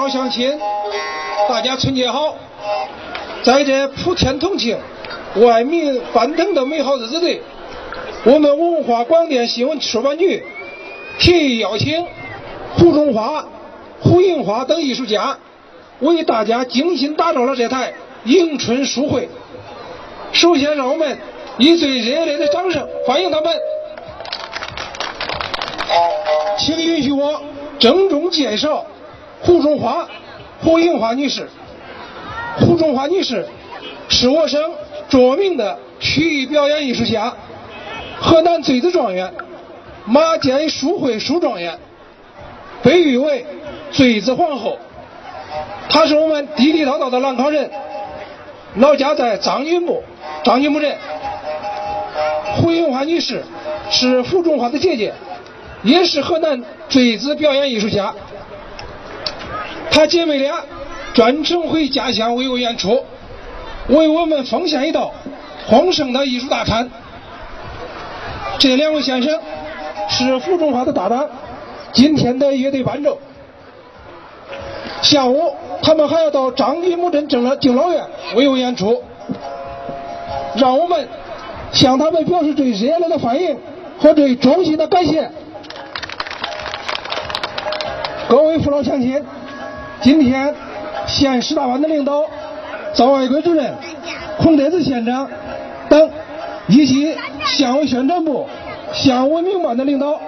老乡亲，大家春节好！在这普天同庆、万民欢腾的美好日子里，我们文化广电新闻出版局特意邀请胡中华、胡银花等艺术家，为大家精心打造了这台迎春书会。首先，让我们以最热烈的掌声欢迎他们！请允许我郑重介绍胡中华、胡银花女士。胡中华女士是我省著名的曲艺表演艺术家，河南坠子状元，马建书会书状元，被誉为坠子皇后。她是我们地地道道的兰考人，老家在张云木，张云木镇。胡银花女士是胡中华的姐姐，也是河南坠子表演艺术家。他姐妹俩。专程回家乡为我演出，为我们奉献一道丰盛的艺术大餐。这两位先生是胡中华的搭档，今天的乐队伴奏。下午他们还要到张云木镇敬老敬老院为我演出，让我们向他们表示最热烈的欢迎和最衷心的感谢。各位父老乡亲，今天。县十大班的领导赵爱国主任、孔德子县长等，以及县委宣传部、县文明办的领导，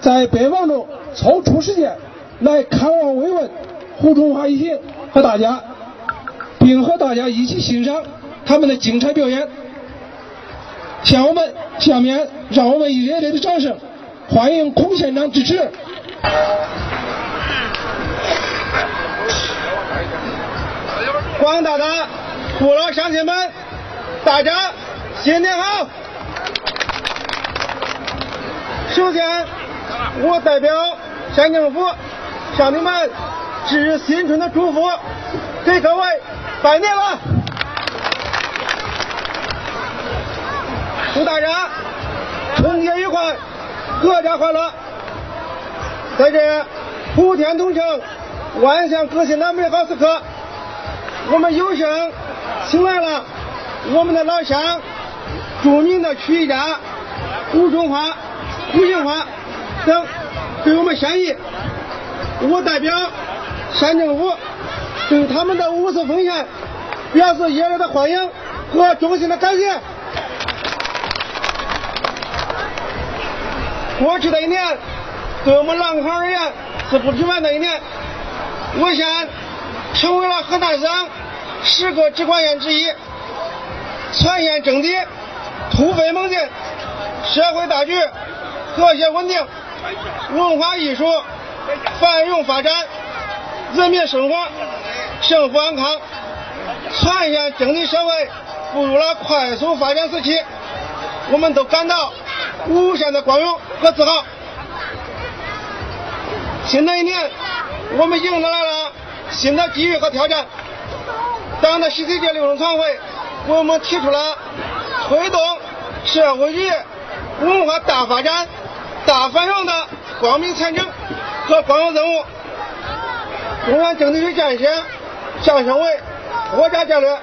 在百忙中抽出时间来看望慰问胡中华一行和大家，并和大家一起欣赏他们的精彩表演。向我们下面，让我们以热烈的掌声欢迎孔县长支持。广大的父老乡亲们，大家新年好！首先，我代表县政府向你们致新春的祝福，给各位拜年了！祝大家春节愉快，阖家欢乐！在这普天同庆、万象更新的美好时刻。我们有幸请来了我们的老乡，著名的曲艺家胡中华、胡银花等对我们献艺。我代表县政府对他们的无私奉献表示热烈的欢迎和衷心的感谢。过去的一年，对我们兰考而言是不平凡的一年。我县成为了河南省。十个直管县之一，全县整体突飞猛进，社会大局和谐稳定，文化艺术繁荣发展，人民生活幸福安康，全县经济社会步入了快速发展时期，我们都感到无限的光荣和自豪。新的一年，我们迎来了新的机遇和挑战。党的十七届六中全会为我们提出了推动社会主义文化大发展、大繁荣的光明前景和光荣任务。中央政治局建设上升为国家战略，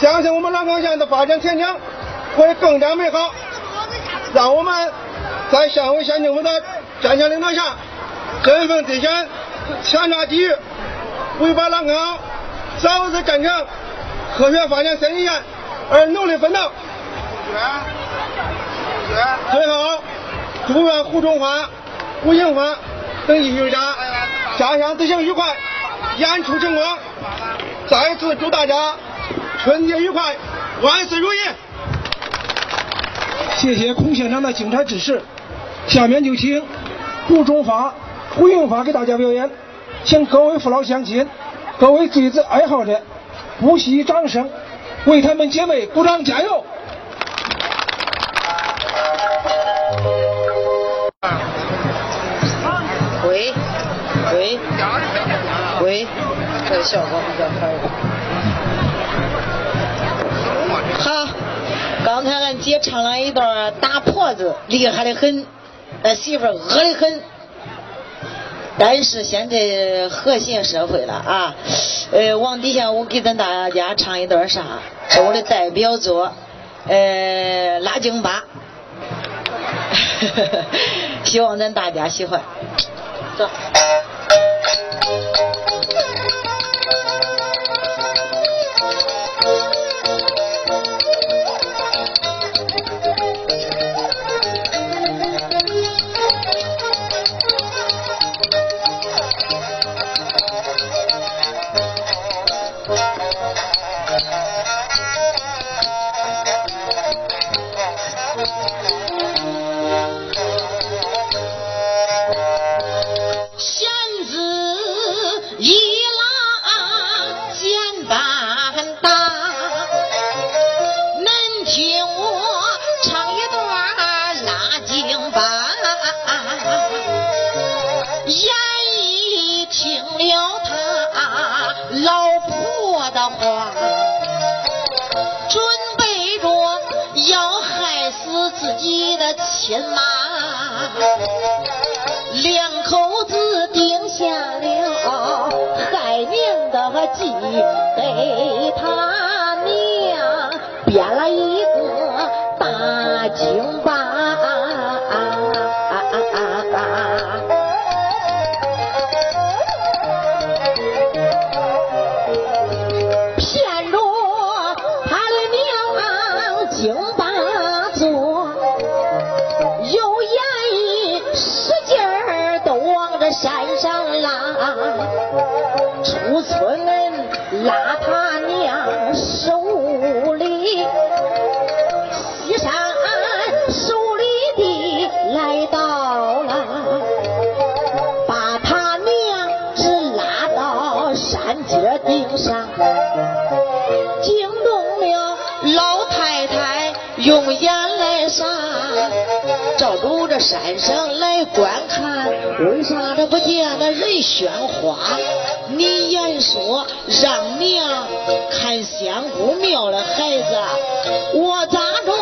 相信我们兰考县的发展前景会更加美好。让我们在县委县政府的坚强领导下，振奋精神，强抓机遇，为把兰考。早日战成科学发展新一线而努力奋斗。最后，祝愿胡中华、胡银花等艺术家家乡之行愉快，演出成功。再次祝大家春节愉快，万事如意。谢谢孔县长的精彩指示。下面就请胡中华、胡银花给大家表演，请各位父老乡亲。各位坠子爱好者，不惜掌声，为他们姐妹鼓掌加油！喂喂喂，这效果比较好。好，刚才俺姐唱了一段打婆子，厉害的很，俺媳妇恶的很。但是现在和谐社会了啊，呃，往底下我给咱大家唱一段啥？是我的代表作，呃，拉京巴，希望咱大家喜欢。走。是自己的亲妈，两口子定下了害命的计，给他照着这山上来观看，为啥这不见那人喧哗？你言说让娘看仙姑庙的孩子，我咋着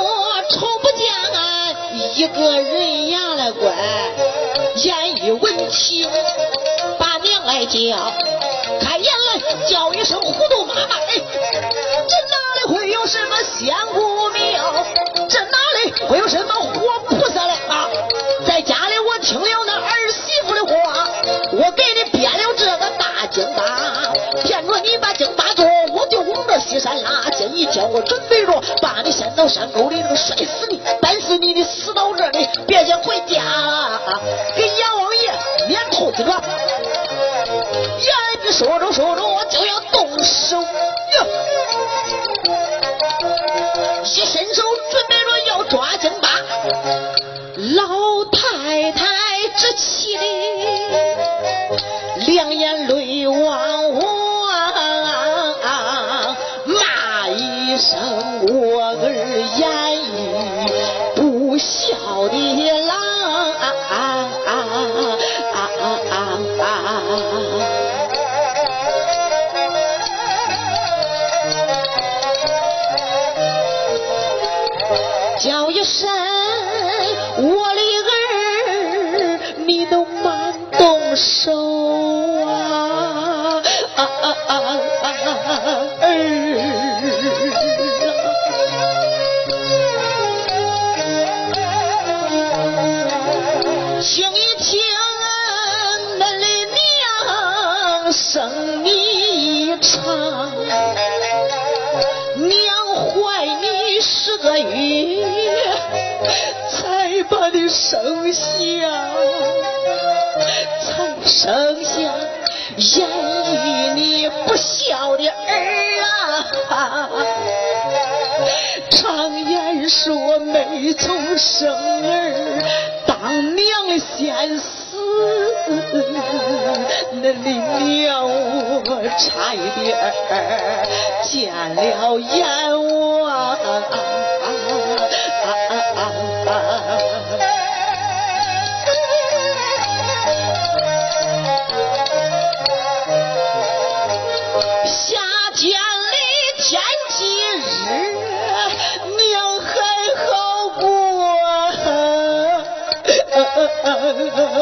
瞅不见一个人呀来观？言语闻听，把娘来叫，开言来叫一声糊涂妈妈，哎，这哪里会有什么仙姑庙？这哪里会有什么活山拉。这一天，我准备着把你掀到山沟里那个摔死你，但是你得死到这里，别想回家。给阎王爷撵头去了。言说着说着，我就要动手呀，一伸手准备着要抓京巴。老太太这气的叫一声我的儿你都慢动手啊啊啊啊啊啊儿十个月才把你生下。才生下养育你不孝的儿啊！常言说没从生儿，当娘先死。那你娘我差一点见了阎王。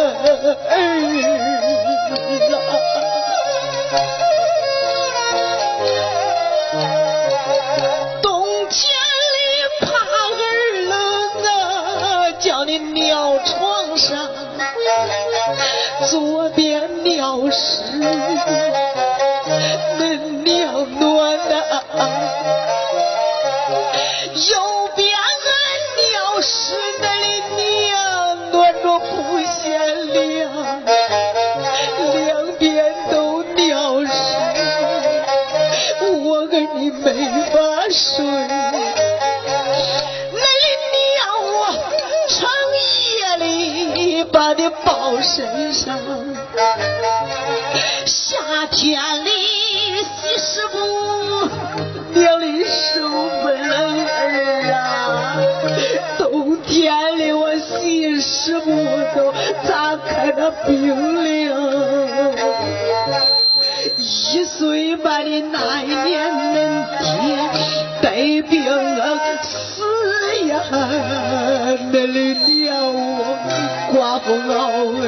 儿啊。死呀，恁的娘我。寡妇熬儿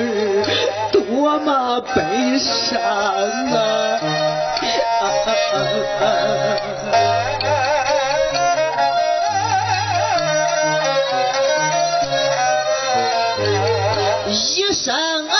多么悲伤啊！一生两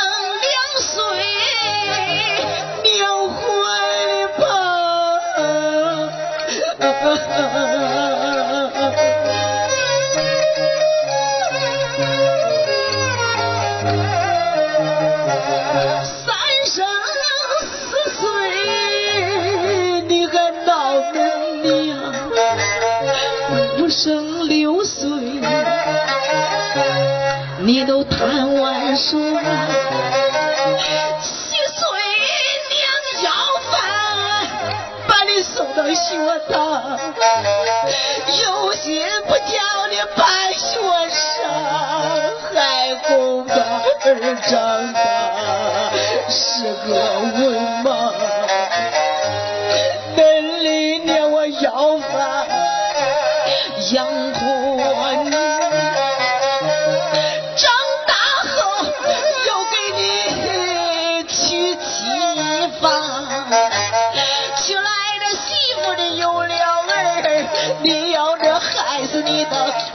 岁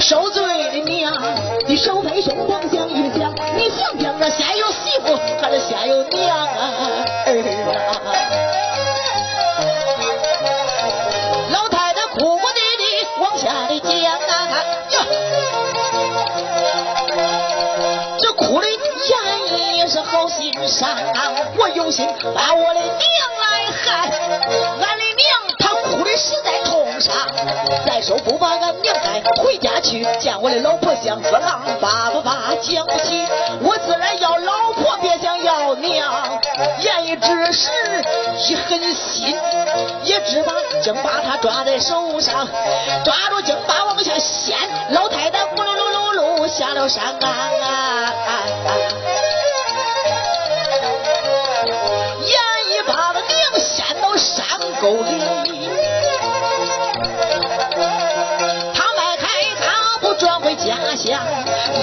受罪的娘，你手拍胸膛想一想，你想想啊，先有媳妇还是先有娘啊？儿啊！老太太哭哭啼啼往下的讲啊，呀，这哭的眼也是好心善，我有心把我的娘来害，俺的娘，都不把俺娘带回家去。见我的老婆像个狼，叭叭叭讲不起。我自然要老婆，别想要娘。言一之时，一狠心，一只把竟把他抓在手上，抓住竟把往下掀。老太太咕噜噜噜噜下了山啊！眼一把子娘掀到山沟里。家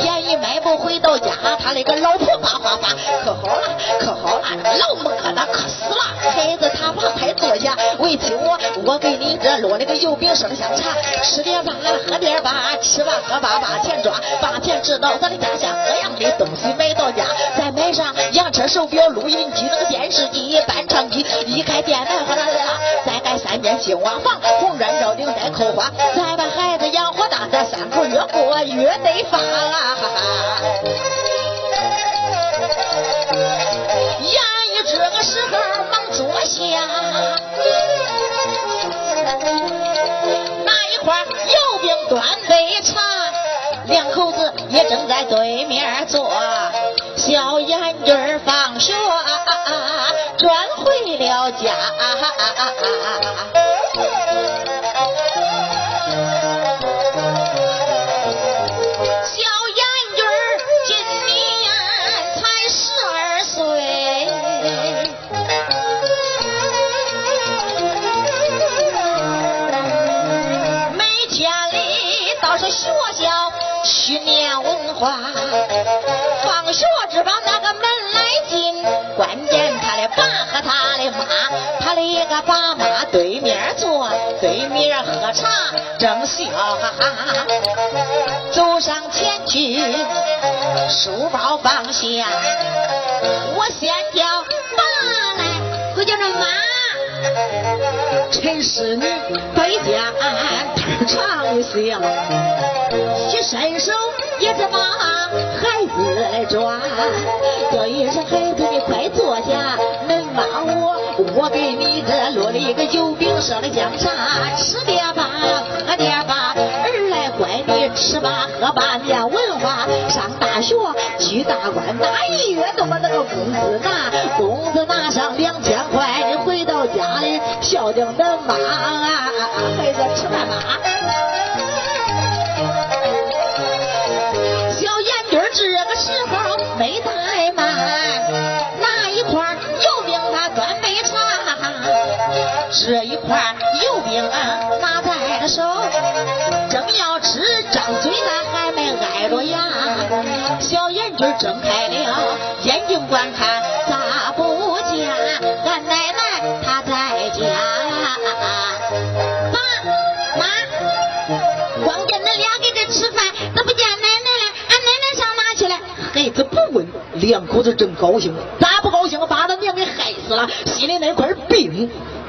眼一买不回到家，他那个老婆叭叭叭，可好了，可好了，老么疙瘩可死了。孩子他把牌坐下，为亲我，我给你这落那个油饼生香茶，吃点吧，喝点吧，吃吧喝吧把钱抓，把钱知道咱的家乡各样的东西买到家，再买上洋车手表、录音机、那个电视机、伴唱机，一开店门，哗啦啦，再三间新瓦房，红砖罩顶带扣花，再把孩子养活大，咱三口越过越得发！言语这个时候忙坐下，那一块油饼端杯茶，两口子也正在对面坐。小眼镜放学转回了家。小洋芋今年才十二岁每天里到学校去念文化。个爸妈对面坐，对面喝茶正笑哈哈，走上前去。书包放下，我先叫爸来，我叫这妈。陈世女在家太长相，去伸手也是把孩子来。抓。叫一声孩子，你快坐下，我，给你这烙了一个油饼，烧的姜茶，吃点吧，喝点吧，儿来乖，你吃吧，喝吧，念文化，上大学，居大官，哪一月都把那个工资拿，工资拿上两千块，你回到家里孝敬恁妈，孩子吃饭吧。小燕军这个时候没怠慢，这一块油饼啊拿在了手，正要吃，张嘴那还没挨着牙。小眼睛睁开了眼睛观看，咋不见俺奶奶她在家？妈妈，光见恁俩给这吃饭，咋不见奶奶了。俺奶奶上哪去了？孩子不问，两口子正高兴，咋不高兴？把他娘给害死了，心里那块病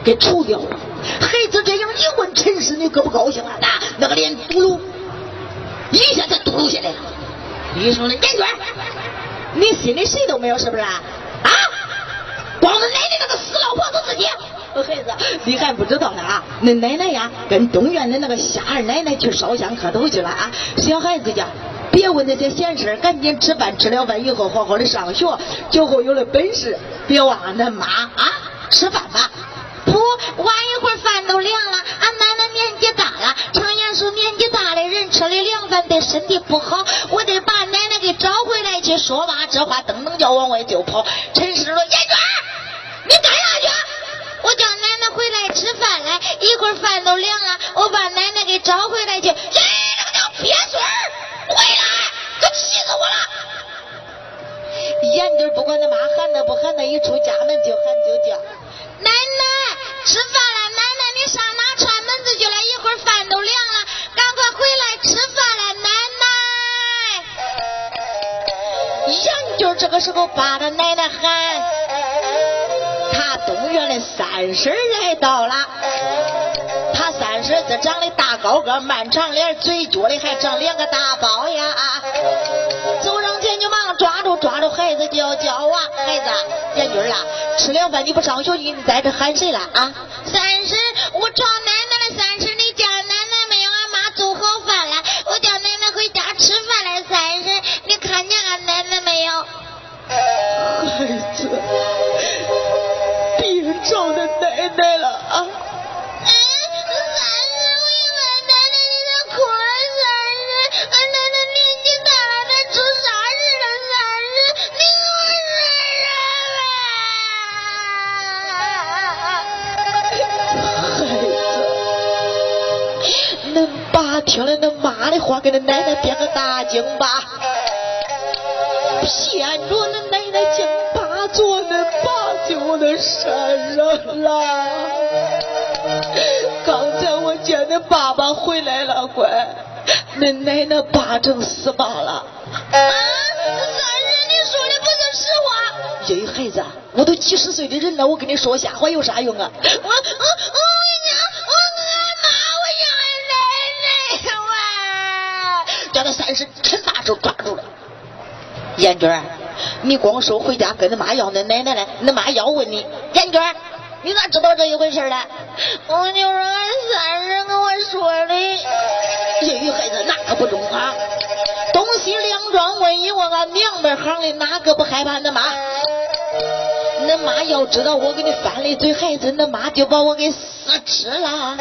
给除掉了。孩子这样一问，陈氏女可不高兴了，那那个脸嘟噜一下子嘟噜下来了。医生的严娟，你心里谁都没有是不是啊？啊！光是奶奶那个死老婆子自己。孩子，你还不知道呢啊！恁奶奶呀，跟东院的那个夏二奶奶去烧香磕头去了啊！小孩子家，别问那些闲事赶紧吃饭，吃了饭以后好好的上学，今后有了本事，别忘了恁妈啊！吃饭吧。不，晚一会儿饭都凉了。俺奶奶年纪大了，常言说年纪大的人吃的凉饭对身体不好，我得把奶奶给找回来去。说罢这话，噔噔叫往外就跑。陈氏说：“燕娟，你干啥去？”我叫奶奶回来吃饭来，一会儿饭都凉了，我把奶奶给找回来去。哎，那个叫鳖孙，回来，可气死我了！眼睛不管他妈喊他不喊他，一出家这个时候把着奶奶喊。他东院的三婶来到了，他三婶子长得大高个，满长脸，嘴角里还长两个大包呀。走上前就忙抓住抓住孩子就要叫啊，孩子，燕军啊，吃了饭你不上学，你在这喊谁了啊？三婶，我找奶恁妈的话，给恁奶奶编个大经吧，骗着恁奶奶讲八座恁爸。就在山上了。刚才我见恁爸爸回来了，乖，恁奶奶八正死亡了。啊，三婶，你说的不是实话。咦，孩子，我都几十岁的人了，我跟你说瞎话有啥用啊？我我叫那三婶趁大手抓住了。燕娟，你光说回家跟恁妈要恁奶奶来，恁妈要问你，燕娟，你咋知道这一回事呢？我就说俺三婶跟我说的。业余，孩子，那可不中啊！东西两桩问一问，俺娘们行的哪个不害怕恁妈？恁妈要知道我给你翻了一嘴，孩子，恁妈就把我给撕吃了。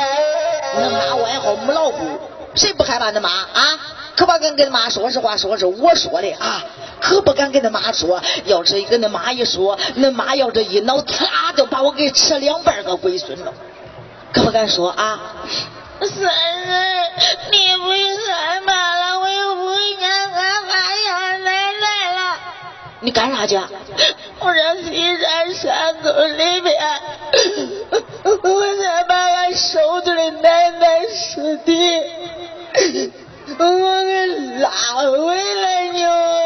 恁妈外号母老虎，谁不害怕恁妈啊？可不敢跟妈说实话，说是我说的啊，可不敢跟他妈说。要是跟他妈一说，恁妈要这一恼，呲就把我给吃两半个龟孙了。可不敢说啊。三婶，你不用害怕了，我又不会家俺妈要奶奶了。你干啥去？我上西山山沟里边，我才把俺收着的奶奶尸体。我给拉回来哟。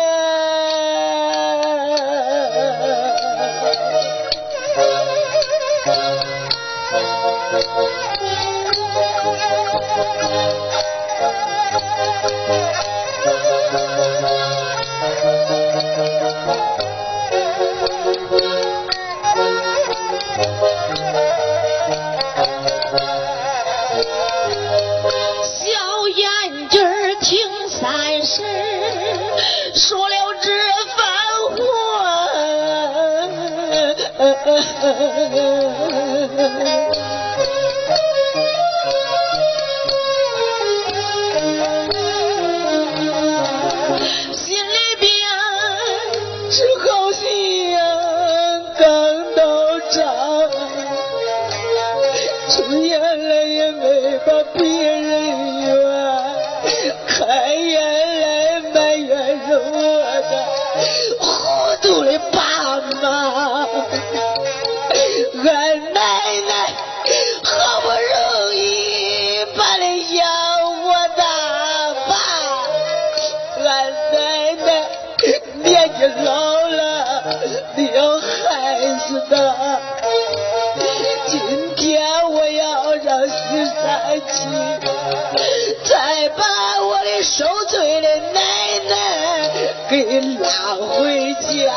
嗯嗯受罪的奶奶给拉回家。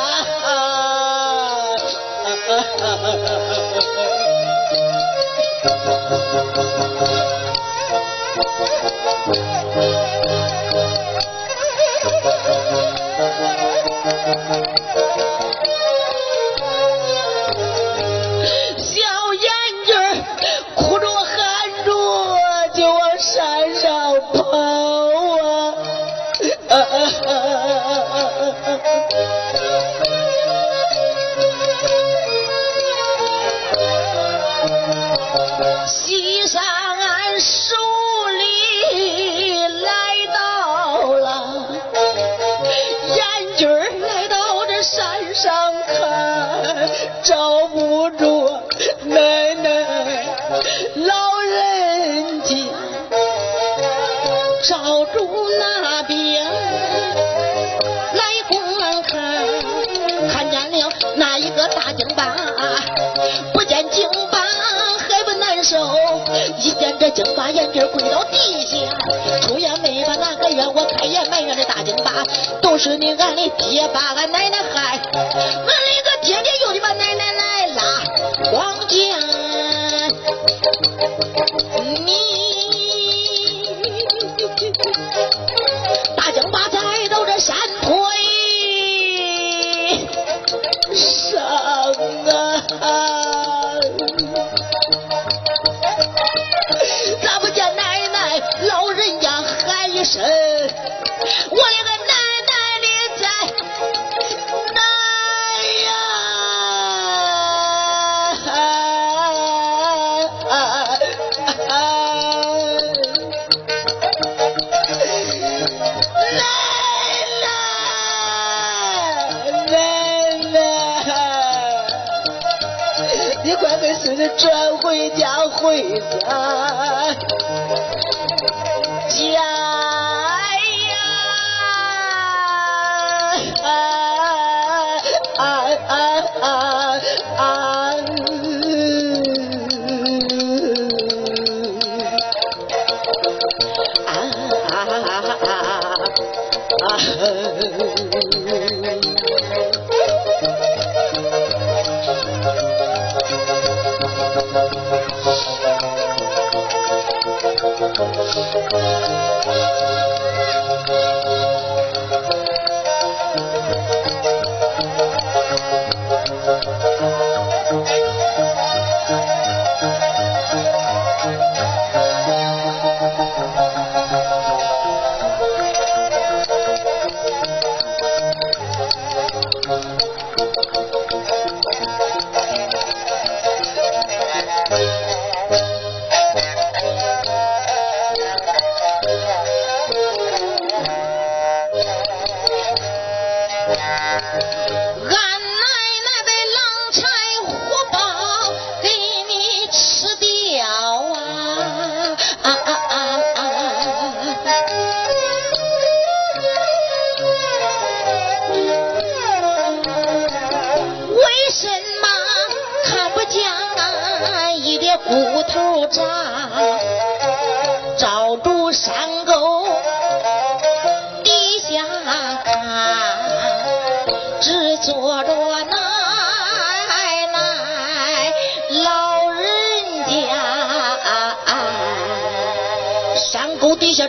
这京巴眼镜跪到地下出也没把那个月我开也埋怨这大京巴都是你俺的爹把俺奶奶害俺那个天天又得把奶奶来拉光腚你大京巴踩到这山坡上啊喊一声？回家回家。家啊啊啊！啊啊啊！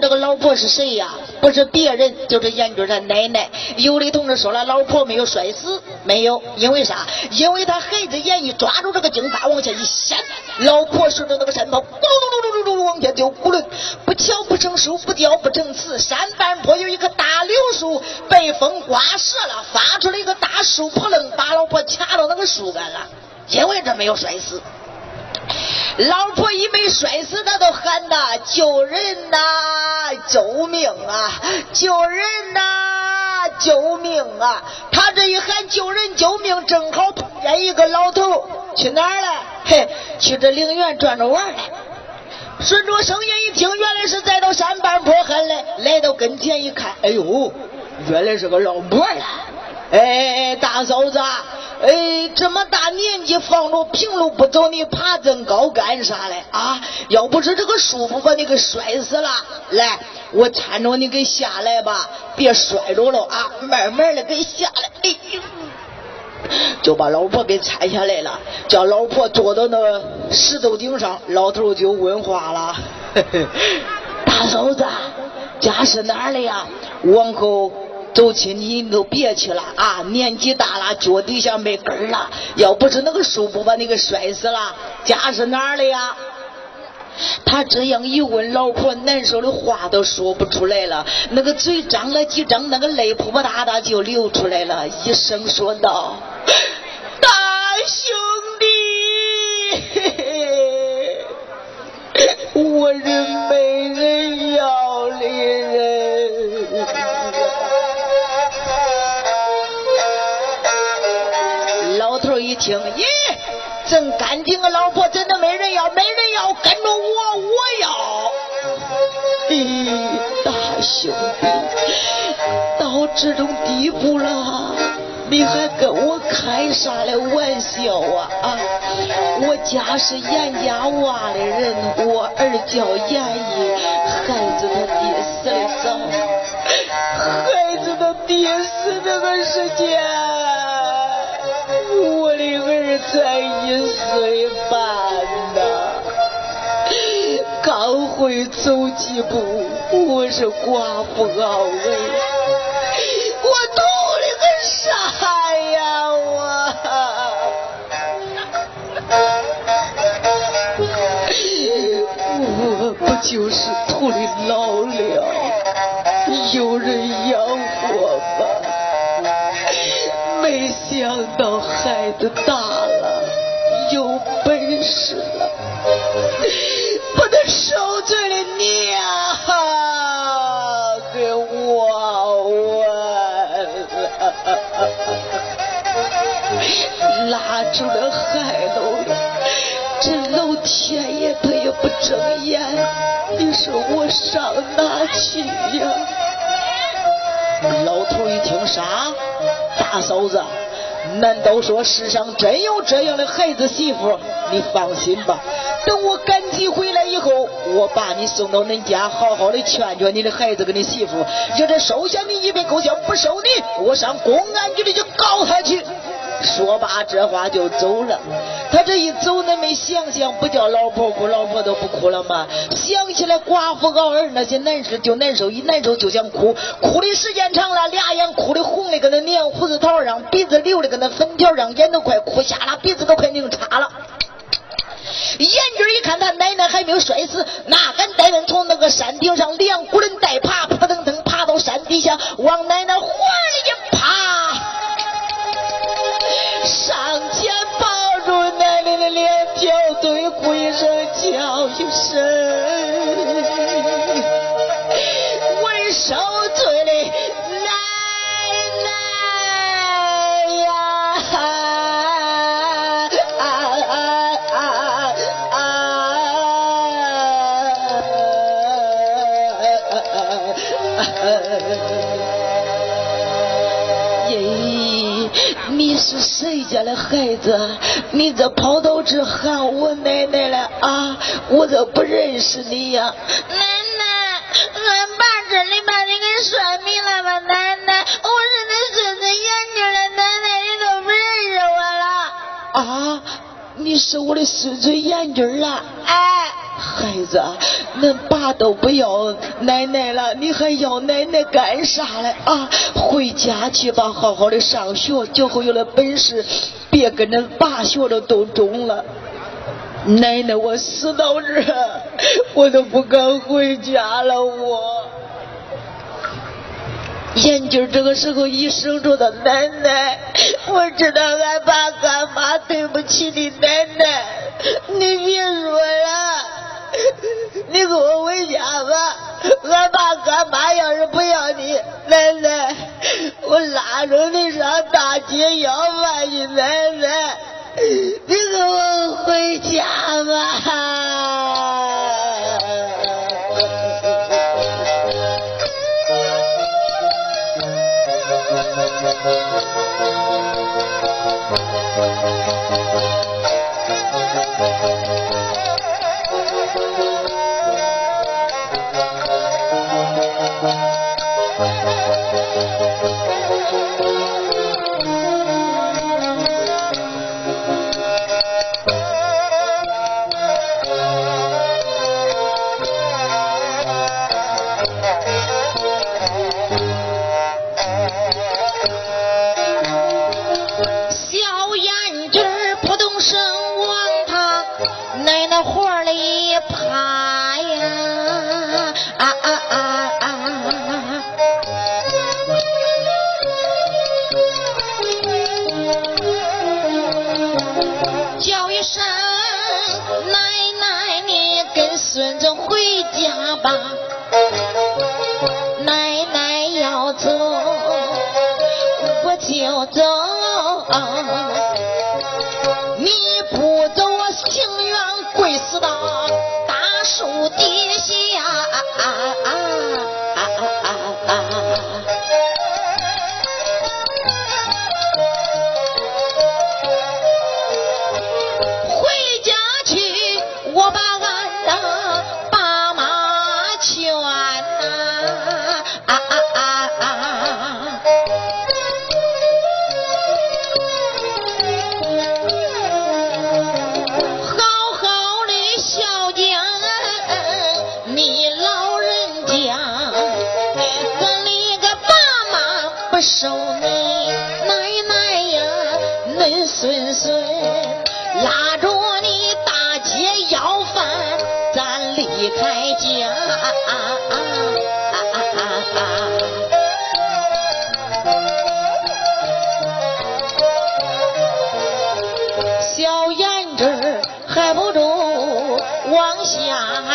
这个老婆是谁呀？不是别人，就是严军他奶奶。有的同志说了，老婆没有摔死，没有，因为啥？因为他孩子严一抓住这个荆发往下一掀，老婆顺着那个山头咕噜噜噜噜噜噜往下就咕噜，不巧不成书，不雕不成词。山半坡有一棵大柳树，被风刮折了，发出了一个大树扑棱，把老婆卡到那个树干了，因为这没有摔死。老婆一没摔死，他都喊呐：“救人呐！救命啊！救人呐！救命啊！”他这一喊救人救命，正好碰见一个老头去哪儿了？嘿，去这陵园转着玩来。顺着声音一听，原来是在到山半坡喊来，来到跟前一看，哎呦，原来是个老婆了。哎，大嫂子。哎，这么大年纪放着平路不走，你爬这高干啥嘞？啊，要不是这个树不把你给摔死了，来，我搀着你给下来吧，别摔着了啊，慢慢的给下来。哎呦，就把老婆给搀下来了，叫老婆坐到那石头顶上，老头就问话了：大嫂子，家是哪儿的呀？往后。走亲戚你都别去了啊！年纪大了，脚底下没根了。要不是那个树不把你给摔死了，家是哪儿的呀？他这样一问，老婆难受的话都说不出来了，那个嘴张了几张，那个泪扑扑嗒嗒就流出来了，一声说道：“大兄弟，我是没人要听，咦，真干净啊！老婆真的没人要，没人要，跟着我，我要。咦，大兄弟，到这种地步了，你还跟我开啥嘞玩笑啊？啊，我家是严家洼的人，我儿叫严毅，孩子他爹死的早，孩子他爹死这个时间。才一岁半呐，刚会走几步，我是寡妇熬为，我图了个啥呀我？我不就是图的老了，有人养活吗？没想到孩子大。把他受罪的娘给忘完了，拉住了海楼，这老天爷他也不睁眼，你说我上哪去呀？老头一听啥？大嫂子。难道说世上真有这样的孩子媳妇？你放心吧，等我赶集回来以后，我把你送到恁家，好好的劝劝你的孩子跟你媳妇。要是收下你一笔勾销，不收你，我上公安局里去告他去。说罢这话就走了。他这一走，恁没想想，不叫老婆哭，老婆都不哭了吗？想起来寡妇熬儿那些难事，就难受，一难受就想哭，哭的时间长了，俩眼哭的红的跟那黏胡子桃上，鼻子流的跟那粉条上，眼都快哭瞎了，鼻子都快拧叉了。眼睛一看，他奶奶还没有摔死，哪敢带人从那个山顶上连滚带爬，扑腾腾爬到山底下，往奶奶怀里一趴。上前抱住奶奶的脸条，对哭一声叫一声，为什么你是谁家的孩子？你这跑到这喊我奶奶了啊？我这不认识你呀。奶奶，俺爸真的把你给摔迷了吧？奶奶，我是你孙子眼军的奶奶，你都不认识我了啊？你是我的孙子严军了。哎，孩子，恁爸。他都不要奶奶了，你还要奶奶干啥嘞？啊，回家去吧，好好的上学，今后有了本事，别跟恁爸学的都中了。奶奶，我死到这，我都不敢回家了，我。眼镜这个时候一声说道：“奶奶，我知道俺爸俺妈对不起你，奶奶，你别说了，你跟我回家吧。俺爸俺妈要是不要你，奶奶，我拉着你上大街要饭去，奶奶，你跟我回家吧。” Música 就走。啊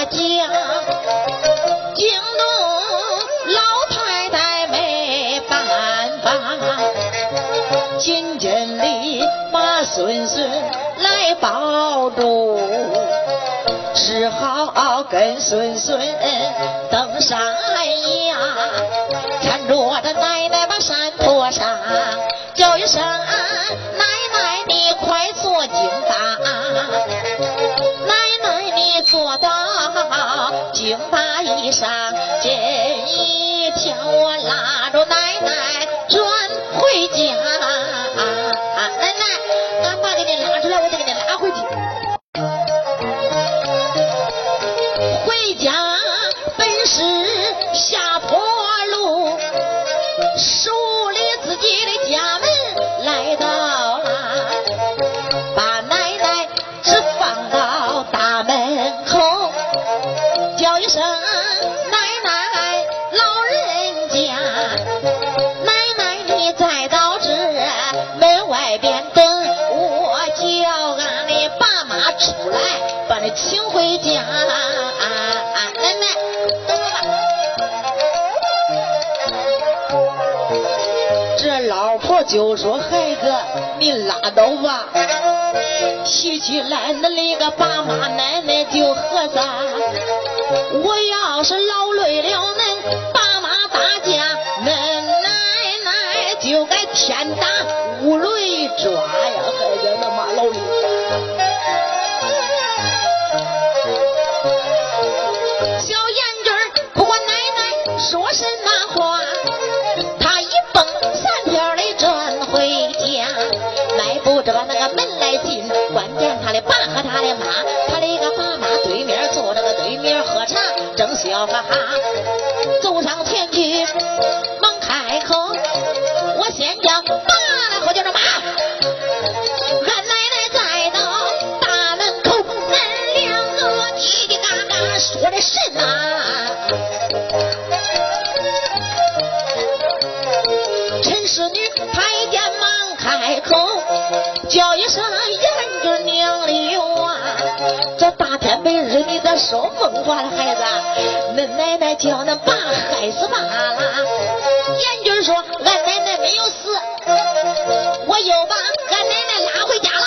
惊惊动老太太没办法紧紧地把孙孙来抱住只好跟孙孙登山崖搀着我的奶奶把山坡上叫一声上，街。回家啊，奶奶，这老婆就说孩子，你拉倒吧，提起来恁那个爸妈奶奶就何啥？我要是劳累了恁爸妈打架，恁奶奶就该天打五雷抓呀！孩子，们爸和他的妈他的一个爸妈对面坐着个对面喝茶正笑哈哈。这大天白日你咋说梦话了，孩子？恁奶奶叫恁爸害死罢了。严军说，俺奶奶没有死，我又把俺奶奶拉回家了，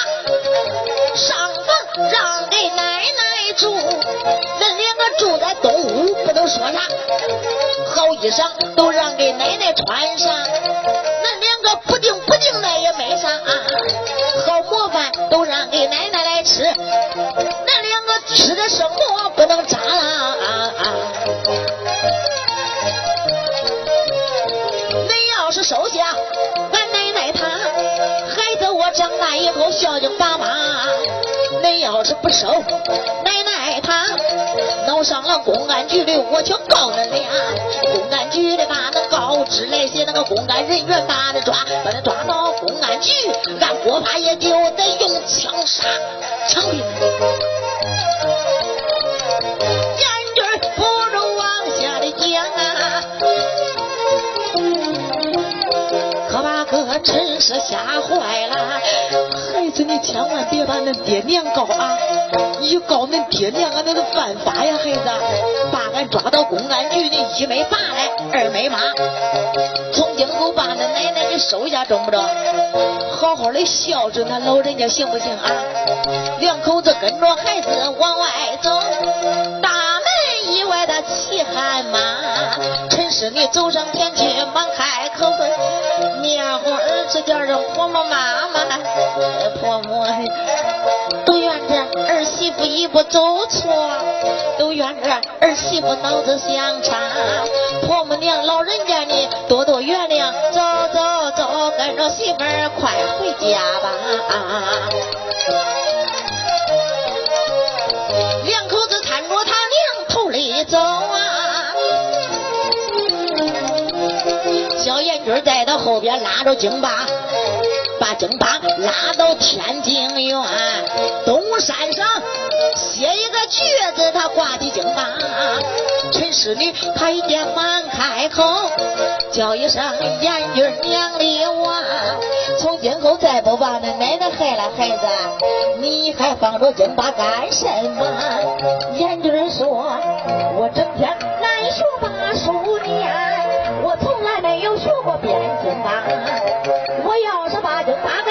上房让给奶奶住，恁两个住在东屋，不能说啥，好衣裳都让给奶奶穿上，孝敬爸妈；恁要是不收奶奶她，弄上了公安局的我去告恁俩。公安局的把那告知那些那个公安人员把恁抓，把他抓到公安局，俺国法也就得用枪杀枪毙。陈氏吓坏了，你千万别把恁爹娘告啊！一告恁爹娘啊，那是犯法呀，孩子！把俺抓到公安局，你一没爸来，二没妈，从今后把恁奶奶给收下，中不中？好好的孝顺他老人家，行不行啊？两口子跟着孩子往外走，大门以外的骑悍马，陈氏你走上前去，忙开口问。面红耳赤叫人婆婆妈妈，婆婆都怨这儿媳妇一步走错，都怨这儿媳妇脑子想差。婆母娘老人家你多多原谅，走走走，跟着媳妇儿快回家吧。走啊。小燕军在他后边拉着京巴，把京八拉到天津院东山上写一个绝字，他挂的京八。陈世女她一见忙开口叫一声燕军娘的娃，从今后再不把那奶奶害了，孩子，你还放着京八干什么？燕军说：“我整天难学把书念。”我从来没有学过编经吧，我要把这八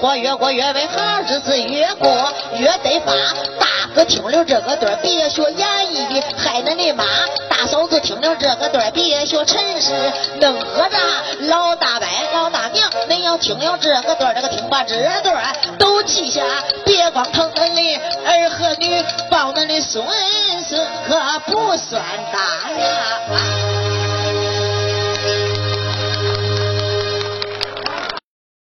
我越过越美好，日子越过越得发。大哥听了这个段，别学演义，害恁的妈。大嫂子听了这个段，别学陈氏，能喝着老大伯老大娘，恁要听了这个段，这个听把这段都记下，别光疼恁的儿和女，抱恁的孙孙可不算大呀。